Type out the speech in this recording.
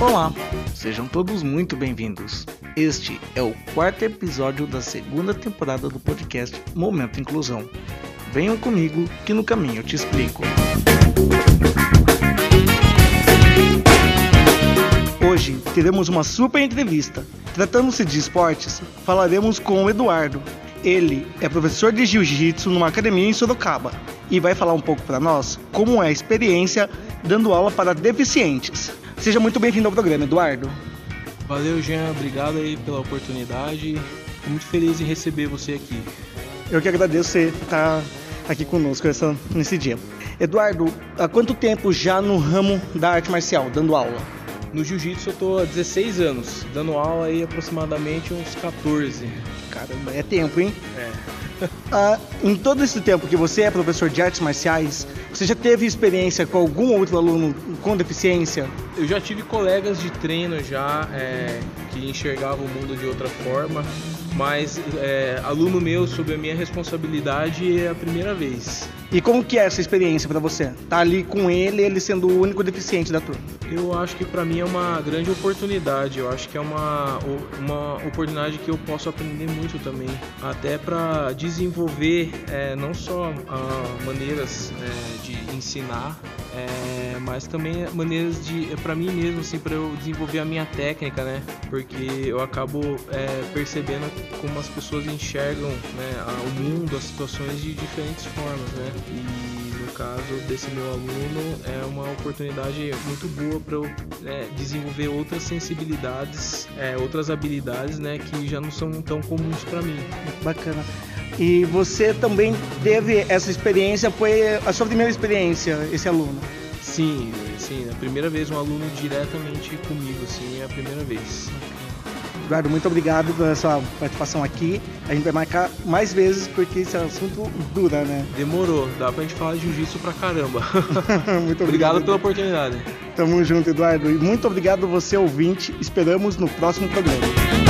Olá, sejam todos muito bem-vindos. Este é o quarto episódio da segunda temporada do podcast Momento Inclusão. Venham comigo que no caminho eu te explico. Teremos uma super entrevista. Tratando-se de esportes, falaremos com o Eduardo. Ele é professor de jiu-jitsu numa academia em Sorocaba e vai falar um pouco para nós como é a experiência dando aula para deficientes. Seja muito bem-vindo ao programa, Eduardo. Valeu, Jean. Obrigado aí pela oportunidade. Fico muito feliz em receber você aqui. Eu que agradeço você estar aqui conosco essa, nesse dia. Eduardo, há quanto tempo já no ramo da arte marcial, dando aula? No jiu-jitsu eu tô há 16 anos, dando aula aí aproximadamente uns 14. Caramba, é tempo, hein? É. Ah, em todo esse tempo que você é professor de artes marciais, você já teve experiência com algum outro aluno com deficiência? Eu já tive colegas de treino já é, que enxergavam o mundo de outra forma, mas é, aluno meu sob a minha responsabilidade é a primeira vez. E como que é essa experiência para você? Tá ali com ele, ele sendo o único deficiente da turma. Eu acho que para mim é uma grande oportunidade. Eu acho que é uma, uma oportunidade que eu posso aprender muito também, até para desenvolver é, não só ah, maneiras é, de ensinar, é, mas também maneiras de para mim mesmo assim para eu desenvolver a minha técnica, né? Porque eu acabo é, percebendo como as pessoas enxergam né, o mundo, as situações de diferentes formas, né? E no caso desse meu aluno é uma oportunidade muito boa para eu é, desenvolver outras sensibilidades, é, outras habilidades, né, que já não são tão comuns para mim. Bacana. E você também teve essa experiência, foi a sua primeira experiência, esse aluno? Sim, sim, a primeira vez um aluno diretamente comigo, sim, é a primeira vez. Eduardo, muito obrigado pela sua participação aqui. A gente vai marcar mais vezes porque esse assunto dura, né? Demorou, dá pra gente falar de jiu-jitsu pra caramba. muito obrigado. obrigado pela oportunidade. Tamo junto, Eduardo. E muito obrigado você, ouvinte. Esperamos no próximo programa.